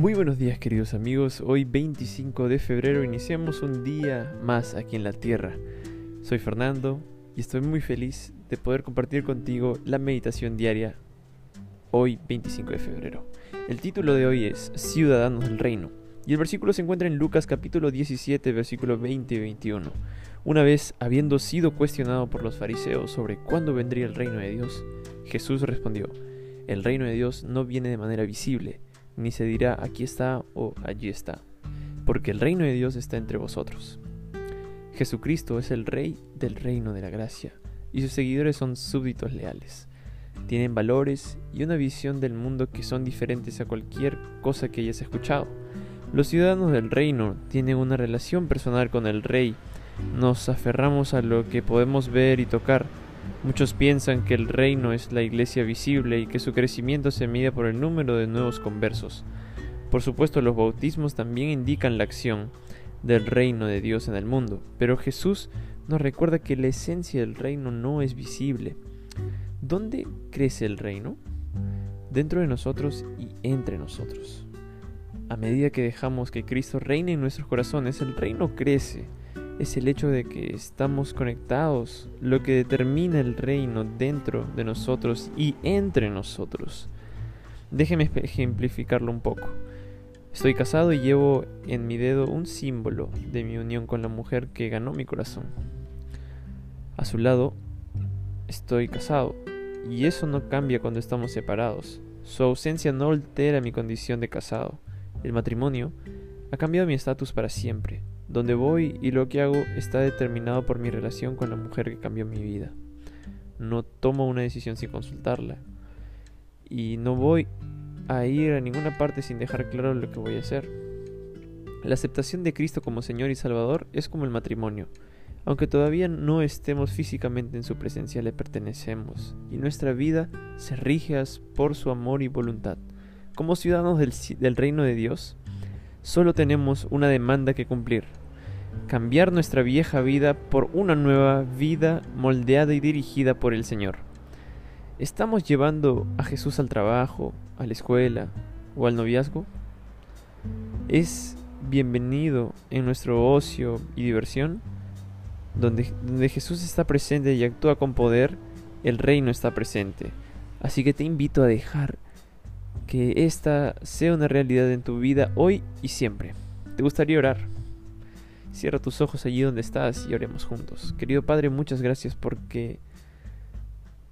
Muy buenos días queridos amigos, hoy 25 de febrero iniciamos un día más aquí en la Tierra. Soy Fernando y estoy muy feliz de poder compartir contigo la meditación diaria hoy 25 de febrero. El título de hoy es Ciudadanos del Reino y el versículo se encuentra en Lucas capítulo 17 versículo 20 y 21. Una vez habiendo sido cuestionado por los fariseos sobre cuándo vendría el reino de Dios, Jesús respondió, el reino de Dios no viene de manera visible, ni se dirá aquí está o allí está, porque el reino de Dios está entre vosotros. Jesucristo es el Rey del reino de la gracia, y sus seguidores son súbditos leales. Tienen valores y una visión del mundo que son diferentes a cualquier cosa que hayas escuchado. Los ciudadanos del reino tienen una relación personal con el Rey. Nos aferramos a lo que podemos ver y tocar, Muchos piensan que el reino es la iglesia visible y que su crecimiento se mide por el número de nuevos conversos. Por supuesto, los bautismos también indican la acción del reino de Dios en el mundo, pero Jesús nos recuerda que la esencia del reino no es visible. ¿Dónde crece el reino? Dentro de nosotros y entre nosotros. A medida que dejamos que Cristo reine en nuestros corazones, el reino crece es el hecho de que estamos conectados, lo que determina el reino dentro de nosotros y entre nosotros. Déjeme ejemplificarlo un poco. Estoy casado y llevo en mi dedo un símbolo de mi unión con la mujer que ganó mi corazón. A su lado estoy casado y eso no cambia cuando estamos separados. Su ausencia no altera mi condición de casado. El matrimonio ha cambiado mi estatus para siempre. Donde voy y lo que hago está determinado por mi relación con la mujer que cambió mi vida. No tomo una decisión sin consultarla. Y no voy a ir a ninguna parte sin dejar claro lo que voy a hacer. La aceptación de Cristo como Señor y Salvador es como el matrimonio. Aunque todavía no estemos físicamente en su presencia, le pertenecemos, y nuestra vida se rige por su amor y voluntad. Como ciudadanos del, del reino de Dios, solo tenemos una demanda que cumplir, cambiar nuestra vieja vida por una nueva vida moldeada y dirigida por el Señor. ¿Estamos llevando a Jesús al trabajo, a la escuela o al noviazgo? ¿Es bienvenido en nuestro ocio y diversión? Donde, donde Jesús está presente y actúa con poder, el reino está presente. Así que te invito a dejar que esta sea una realidad en tu vida hoy y siempre. ¿Te gustaría orar? Cierra tus ojos allí donde estás y oremos juntos. Querido Padre, muchas gracias porque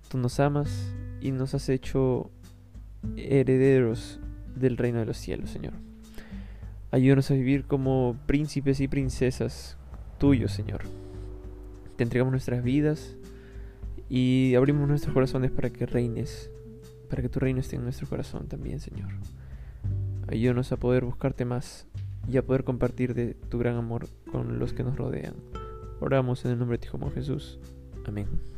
tú nos amas y nos has hecho herederos del reino de los cielos, Señor. Ayúdanos a vivir como príncipes y princesas tuyos, Señor. Te entregamos nuestras vidas y abrimos nuestros corazones para que reines, para que tu reino esté en nuestro corazón también, Señor. Ayúdanos a poder buscarte más y a poder compartir de tu gran amor con los que nos rodean. Oramos en el nombre de tu Hijo Jesús. Amén.